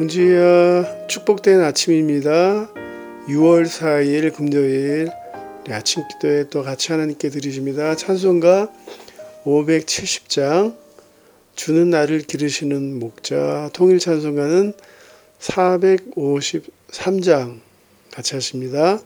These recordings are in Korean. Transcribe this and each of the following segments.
봉지야 축복된 아침입니다. 6월 4일 금요일 우리 아침 기도에 또 같이 하나님께 드리십니다. 찬송가 570장 주는 나를 기르시는 목자 통일 찬송가는 453장 같이 하십니다.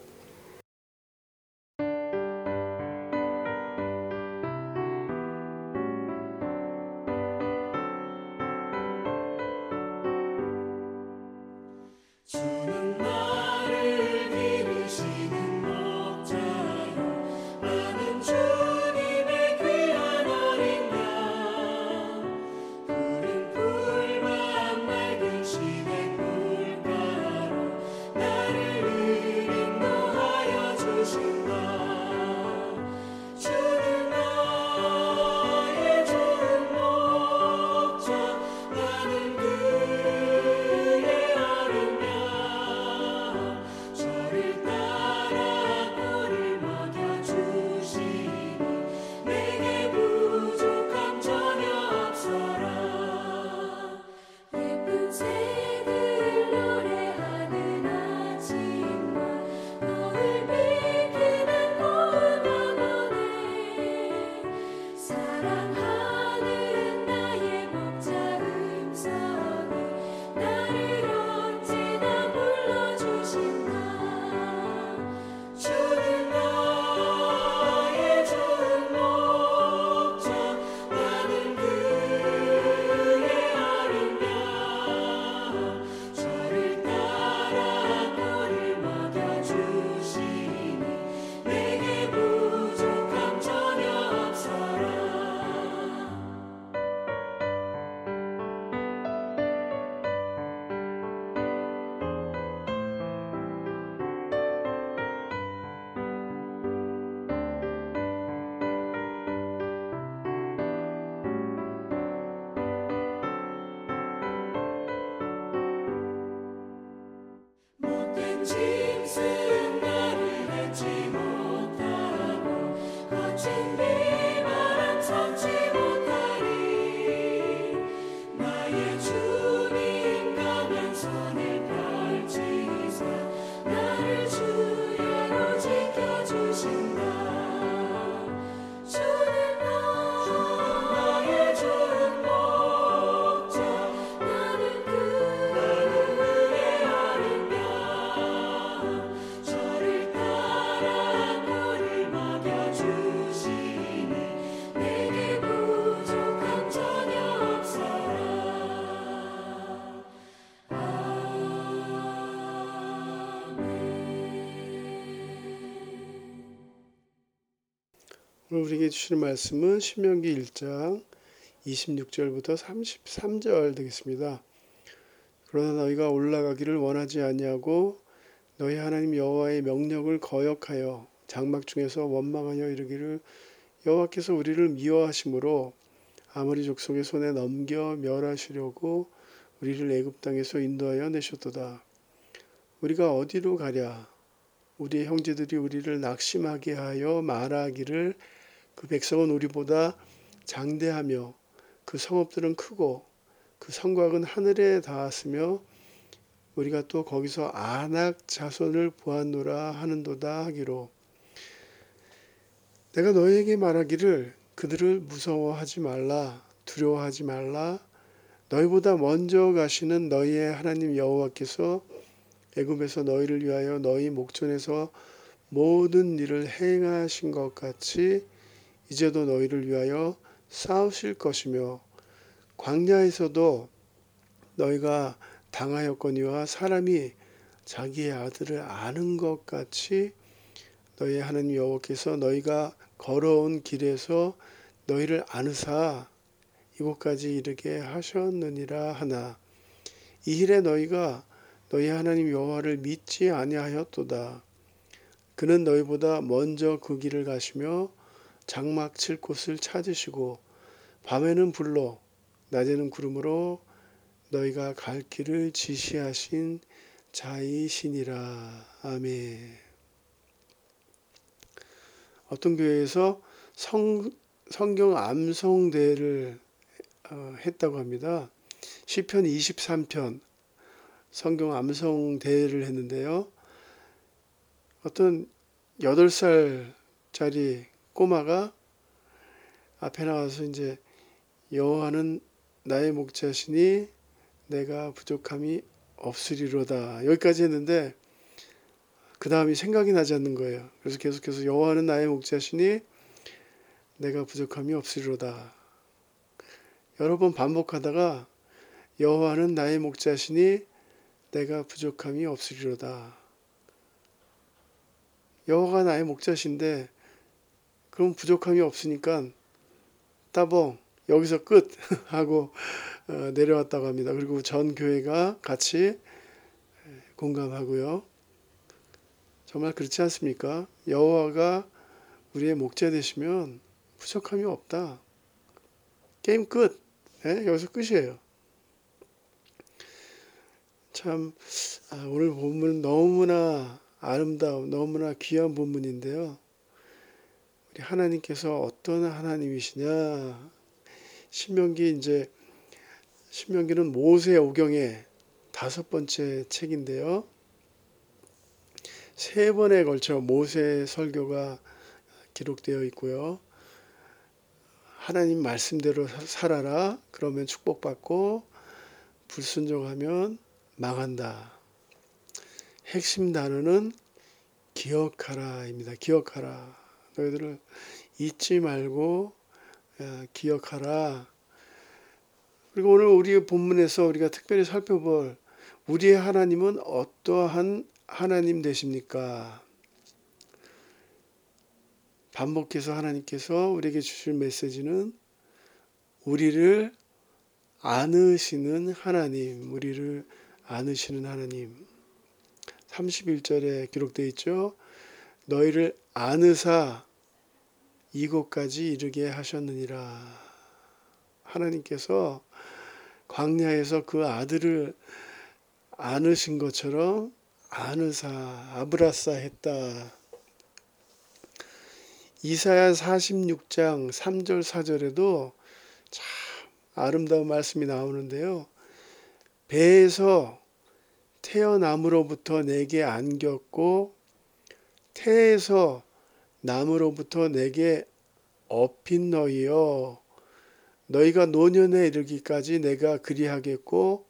우리에게 주시는 말씀은 신명기 1장 26절부터 33절 되겠습니다. 그러나 너희가 올라가기를 원하지 아니하고 너희 하나님 여호와의 명령을 거역하여 장막 중에서 원망하여 이르기를 여호와께서 우리를 미워하심으로 아무리 족속의 손에 넘겨 멸하시려고 우리를 애굽 땅에서 인도하여 내셨도다. 우리가 어디로 가랴? 우리 형제들이 우리를 낙심하게 하여 말하기를 그 백성은 우리보다 장대하며 그 성읍들은 크고 그 성곽은 하늘에 닿았으며 우리가 또 거기서 안악 자손을 보았노라 하는도다 하기로. 내가 너희에게 말하기를 그들을 무서워하지 말라 두려워하지 말라. 너희보다 먼저 가시는 너희의 하나님 여호와께서 애굽에서 너희를 위하여 너희 목전에서 모든 일을 행하신 것 같이 이제도 너희를 위하여 싸우실 것이며 광야에서도 너희가 당하였거니와 사람이 자기의 아들을 아는 것 같이 너희 하나님 여호와께서 너희가 걸어온 길에서 너희를 아느사 이곳까지 이르게 하셨느니라 하나 이 일에 너희가 너희 하나님 여호와를 믿지 아니하였도다. 그는 너희보다 먼저 그 길을 가시며 장막 칠 곳을 찾으시고 밤에는 불로 낮에는 구름으로 너희가 갈 길을 지시하신 자이시니라. 아멘. 어떤 교회에서 성, 성경 암송대를 어, 했다고 합니다. 시편 23편 성경 암송 대회를 했는데요. 어떤 8살짜리 꼬마가 앞에 나와서 이제 여호와는 나의 목자시니 내가 부족함이 없으리로다. 여기까지 했는데 그 다음이 생각이 나지 않는 거예요. 그래서 계속해서 여호와는 나의 목자시니 내가 부족함이 없으리로다. 여러 번 반복하다가 여호와는 나의 목자시니 내가 부족함이 없으리로다. 여호와가 나의 목자신데 그럼 부족함이 없으니까 따봉 여기서 끝 하고 어, 내려왔다고 합니다. 그리고 전 교회가 같이 공감하고요. 정말 그렇지 않습니까? 여호와가 우리의 목자 되시면 부족함이 없다. 게임 끝. 네? 여기서 끝이에요. 참 아, 오늘 본문은 너무나 아름다운 너무나 귀한 본문인데요. 하나님께서 어떤 하나님이시냐? 신명기 이제 신명기는 모세 오경의 다섯 번째 책인데요. 세 번에 걸쳐 모세 설교가 기록되어 있고요. 하나님 말씀대로 살아라. 그러면 축복받고 불순종하면 망한다. 핵심 단어는 기억하라입니다. 기억하라. 너희들을 잊지 말고 기억하라. 그리고 오늘 우리 본문에서 우리가 특별히 살펴볼 우리의 하나님은 어떠한 하나님 되십니까? 반복해서 하나님께서 우리에게 주실 메시지는 우리를 안으시는 하나님, 우리를 안으시는 하나님. 31절에 기록되어 있죠. 너희를 안으사 이곳까지 이르게 하셨느니라. 하나님께서 광야에서 그 아들을 안으신 것처럼 안으사 아브라사 했다. 이사야 46장 3절 4절에도 참 아름다운 말씀이 나오는데요. 배에서 태어남으로부터 내게 안겼고 태에서 남으로부터 내게 업힌 너희여 너희가 노년에 이르기까지 내가 그리하겠고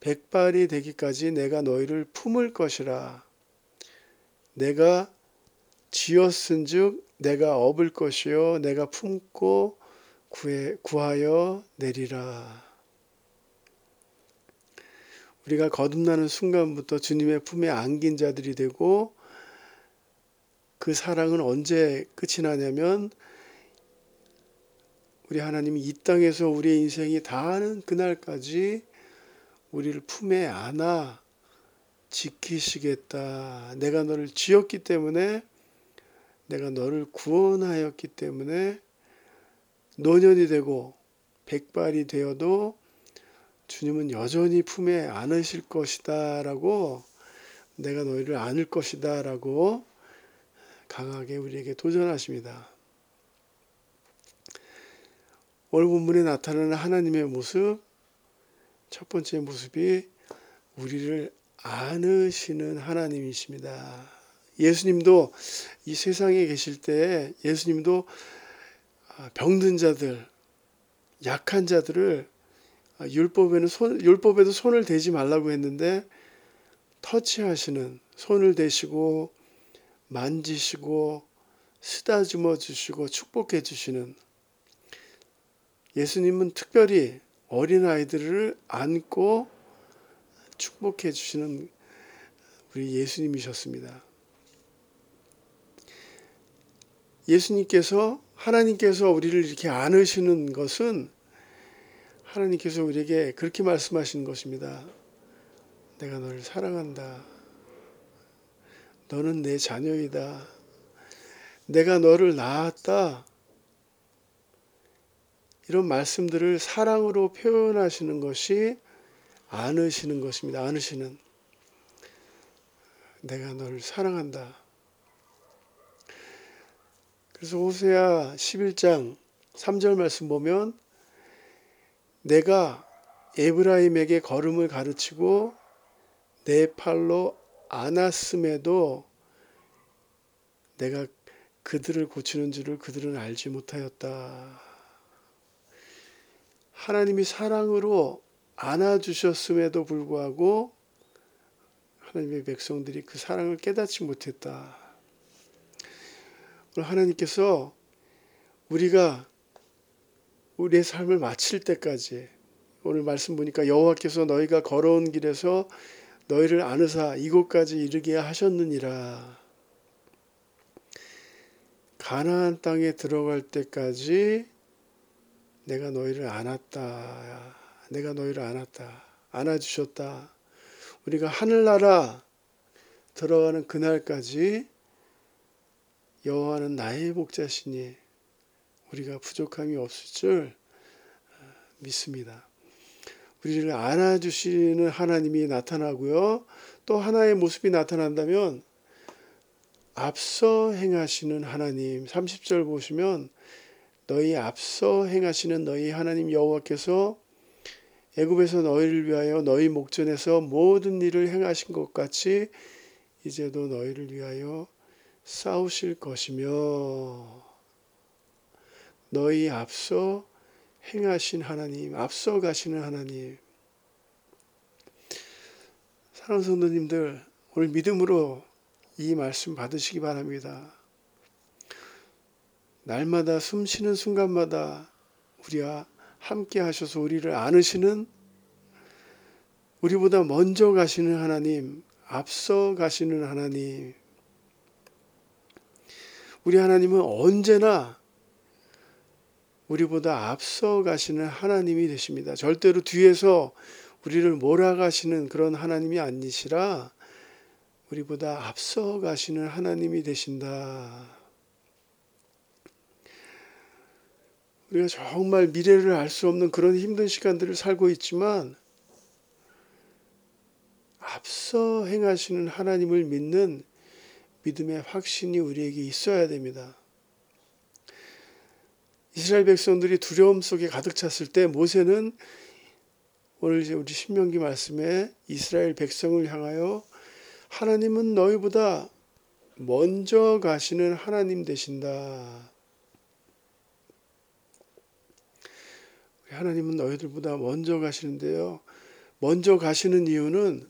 백발이 되기까지 내가 너희를 품을 것이라. 내가 지었은즉 내가 업을 것이요 내가 품고 구해, 구하여 내리라. 우리가 거듭나는 순간부터 주님의 품에 안긴 자들이 되고 그 사랑은 언제 끝이 나냐면 우리 하나님이 이 땅에서 우리의 인생이 다하는 그날까지 우리를 품에 안아 지키시겠다. 내가 너를 지었기 때문에 내가 너를 구원하였기 때문에 노년이 되고 백발이 되어도 주님은 여전히 품에 안으실 것이다라고 내가 너희를 안을 것이다라고 강하게 우리에게 도전하십니다. 오늘 본문에 나타나는 하나님의 모습 첫 번째 모습이 우리를 안으시는 하나님이십니다. 예수님도 이 세상에 계실 때 예수님도 병든 자들, 약한 자들을 율법에는 손, 율법에도 손을 대지 말라고 했는데 터치하시는 손을 대시고 만지시고 쓰다듬어 주시고 축복해 주시는 예수님은 특별히 어린 아이들을 안고 축복해 주시는 우리 예수님이셨습니다. 예수님께서 하나님께서 우리를 이렇게 안으시는 것은 하나님께서 우리에게 그렇게 말씀하시는 것입니다. 내가 너를 사랑한다. 너는 내 자녀이다. 내가 너를 낳았다. 이런 말씀들을 사랑으로 표현하시는 것이 안으시는 것입니다. 안으시는. 내가 너를 사랑한다. 그래서 호세아 11장 3절 말씀 보면 내가 에브라임에게 걸음을 가르치고 내 팔로 안았음에도 내가 그들을 고치는 줄을 그들은 알지 못하였다. 하나님이 사랑으로 안아주셨음에도 불구하고 하나님의 백성들이 그 사랑을 깨닫지 못했다. 오늘 하나님께서 우리가 우리의 삶을 마칠 때까지 오늘 말씀 보니까 여호와께서 너희가 걸어온 길에서 너희를 안으사 이곳까지 이르게 하셨느니라. 가나안 땅에 들어갈 때까지 내가 너희를 안았다. 내가 너희를 안았다. 안아주셨다. 우리가 하늘나라 들어가는 그날까지 여호와는 나의 목자시니 우리가 부족함이 없을 줄 믿습니다. 우리를 안아주시는 하나님이 나타나고요. 또 하나의 모습이 나타난다면 앞서 행하시는 하나님 30절 보시면 너희 앞서 행하시는 너희 하나님 여호와께서 애굽에서 너희를 위하여 너희 목전에서 모든 일을 행하신 것 같이 이제도 너희를 위하여 싸우실 것이며 너희 앞서 행하신 하나님, 앞서 가시는 하나님. 사랑하는 성도님들, 오늘 믿음으로 이 말씀 받으시기 바랍니다. 날마다 숨 쉬는 순간마다 우리와 함께 하셔서 우리를 안으시는 우리보다 먼저 가시는 하나님, 앞서 가시는 하나님. 우리 하나님은 언제나 우리보다 앞서 가시는 하나님이 되십니다. 절대로 뒤에서 우리를 몰아가시는 그런 하나님이 아니시라 우리보다 앞서 가시는 하나님이 되신다. 우리가 정말 미래를 알 수 없는 그런 힘든 시간들을 살고 있지만 앞서 행하시는 하나님을 믿는 믿음의 확신이 우리에게 있어야 됩니다. 이스라엘 백성들이 두려움 속에 가득 찼을 때 모세는 오늘 이제 우리 신명기 말씀에 이스라엘 백성을 향하여 하나님은 너희보다 먼저 가시는 하나님 되신다. 하나님은 너희들보다 먼저 가시는데요. 먼저 가시는 이유는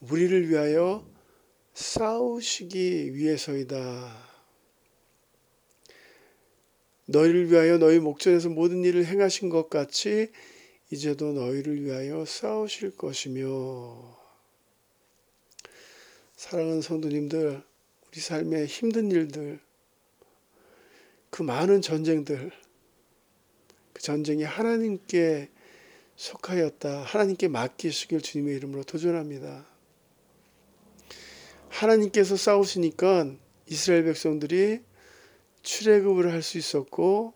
우리를 위하여 싸우시기 위해서이다. 너희를 위하여 너희 목전에서 모든 일을 행하신 것 같이 이제도 너희를 위하여 싸우실 것이며. 사랑하는 성도님들 우리 삶의 힘든 일들 그 많은 전쟁들 그 전쟁이 하나님께 속하였다 하나님께 맡기시길 주님의 이름으로 도전합니다. 하나님께서 싸우시니까 이스라엘 백성들이 출애굽을 할 수 있었고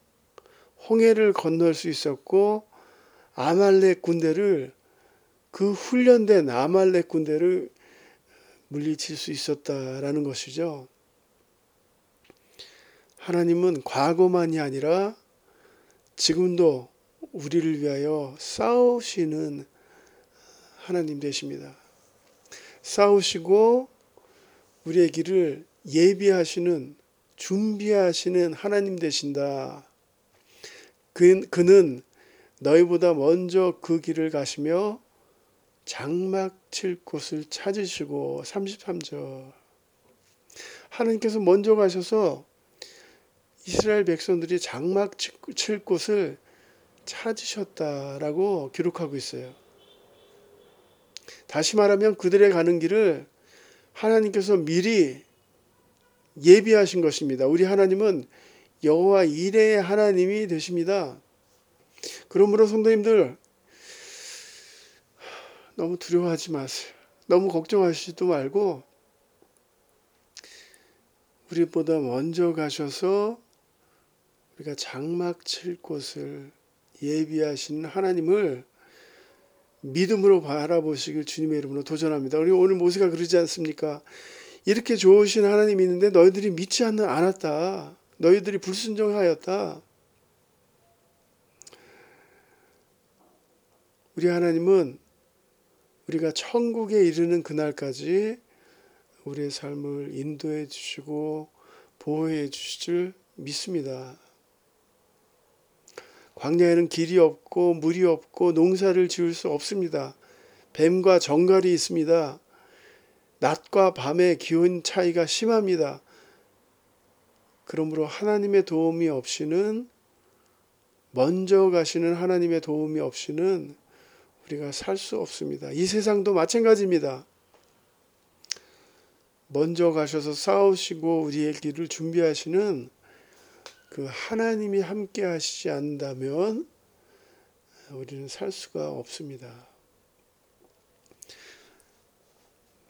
홍해를 건널 수 있었고 아말렉 군대를 그 훈련된 아말렉 군대를 물리칠 수 있었다라는 것이죠. 하나님은 과거만이 아니라 지금도 우리를 위하여 싸우시는 하나님 되십니다. 싸우시고 우리의 길을 예비하시는 준비하시는 하나님 되신다. 그, 그는 너희보다 먼저 그 길을 가시며 장막 칠 곳을 찾으시고 33절 하나님께서 먼저 가셔서 이스라엘 백성들이 장막 칠 곳을 찾으셨다라고 기록하고 있어요. 다시 말하면 그들의 가는 길을 하나님께서 미리 예비하신 것입니다. 우리 하나님은 여호와 이레의 하나님이 되십니다. 그러므로 성도님들 너무 두려워하지 마세요. 너무 걱정하시지도 말고 우리보다 먼저 가셔서 우리가 장막 칠 곳을 예비하신 하나님을 믿음으로 바라보시길 주님의 이름으로 도전합니다. 우리 오늘 모세가 그러지 않습니까? 이렇게 좋으신 하나님이 있는데 너희들이 믿지 않았다. 너희들이 불순종하였다. 우리 하나님은 우리가 천국에 이르는 그날까지 우리의 삶을 인도해 주시고 보호해 주실 줄 믿습니다. 광야에는 길이 없고 물이 없고 농사를 지을 수 없습니다. 뱀과 정갈이 있습니다. 낮과 밤의 기온 차이가 심합니다. 그러므로 하나님의 도움이 없이는 먼저 가시는 하나님의 도움이 없이는 우리가 살 수 없습니다. 이 세상도 마찬가지입니다. 먼저 가셔서 싸우시고 우리의 길을 준비하시는 그 하나님이 함께 하시지 않는다면 우리는 살 수가 없습니다.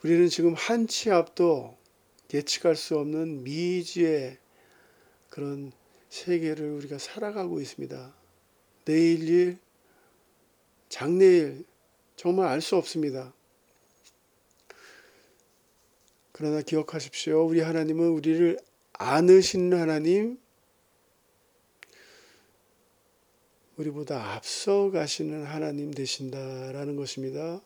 우리는 지금 한 치 앞도 예측할 수 없는 미지의 그런 세계를 우리가 살아가고 있습니다. 내일 일, 장래일 정말 알 수 없습니다. 그러나 기억하십시오. 우리 하나님은 우리를 안으시는 하나님, 우리보다 앞서 가시는 하나님 되신다라는 것입니다.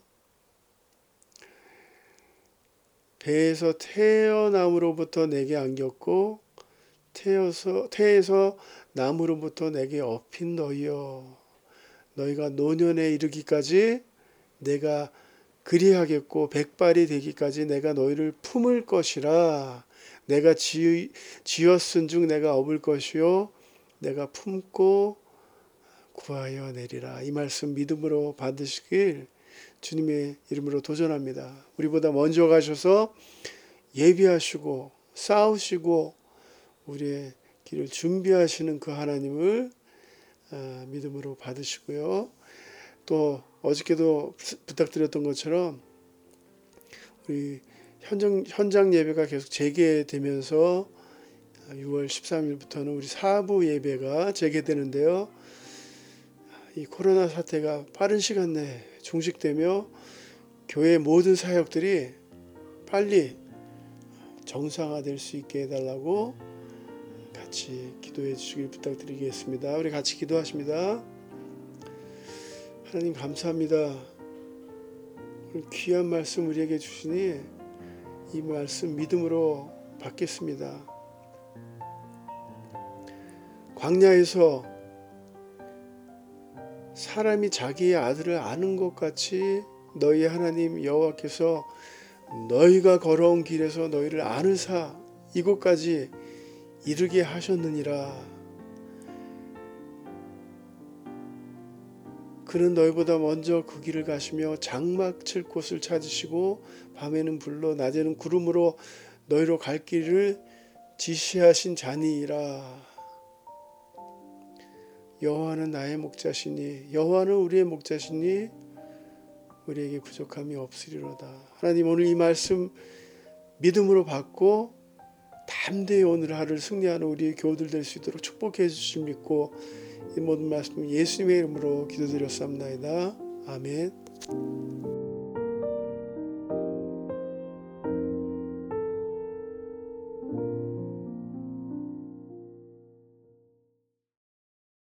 배에서 태어남으로부터 내게 안겼고 태어서 태에서 남으로부터 내게 업힌 너희여. 너희가 노년에 이르기까지 내가 그리하겠고 백발이 되기까지 내가 너희를 품을 것이라. 내가 지, 지었은즉 내가 업을 것이요. 내가 품고 구하여 내리라. 이 말씀 믿음으로 받으시길 주님의 이름으로 도전합니다. 우리보다 먼저 가셔서 예비하시고 싸우시고 우리의 길을 준비하시는 그 하나님을 아, 믿음으로 받으시고요. 또 어저께도 부탁드렸던 것처럼 우리 현장, 현장 예배가 계속 재개되면서 6월 13일부터는 우리 사부 예배가 재개되는데요. 이 코로나 사태가 빠른 시간 내에 종식되며 교회 모든 사역들이 빨리 정상화될 수 있게 해달라고 같이 기도해 주시길 부탁드리겠습니다. 우리 같이 기도하십니다. 하나님 감사합니다. 귀한 말씀 우리에게 주시니 이 말씀 믿음으로 받겠습니다. 광야에서 사람이 자기의 아들을 아는 것 같이 너희 하나님 여호와께서 너희가 걸어온 길에서 너희를 아는사 이곳까지 이르게 하셨느니라. 그는 너희보다 먼저 그 길을 가시며 장막 칠 곳을 찾으시고 밤에는 불로 낮에는 구름으로 너희로 갈 길을 지시하신 자니이라. 여호와는 나의 목자시니 여호와는 우리의 목자시니 우리에게 부족함이 없으리로다. 하나님 오늘 이 말씀 믿음으로 받고 담대히 오늘 하루를 승리하는 우리의 교우들 될 수 있도록 축복해 주실 믿고 이 모든 말씀 예수님의 이름으로 기도드렸습니다. 아멘.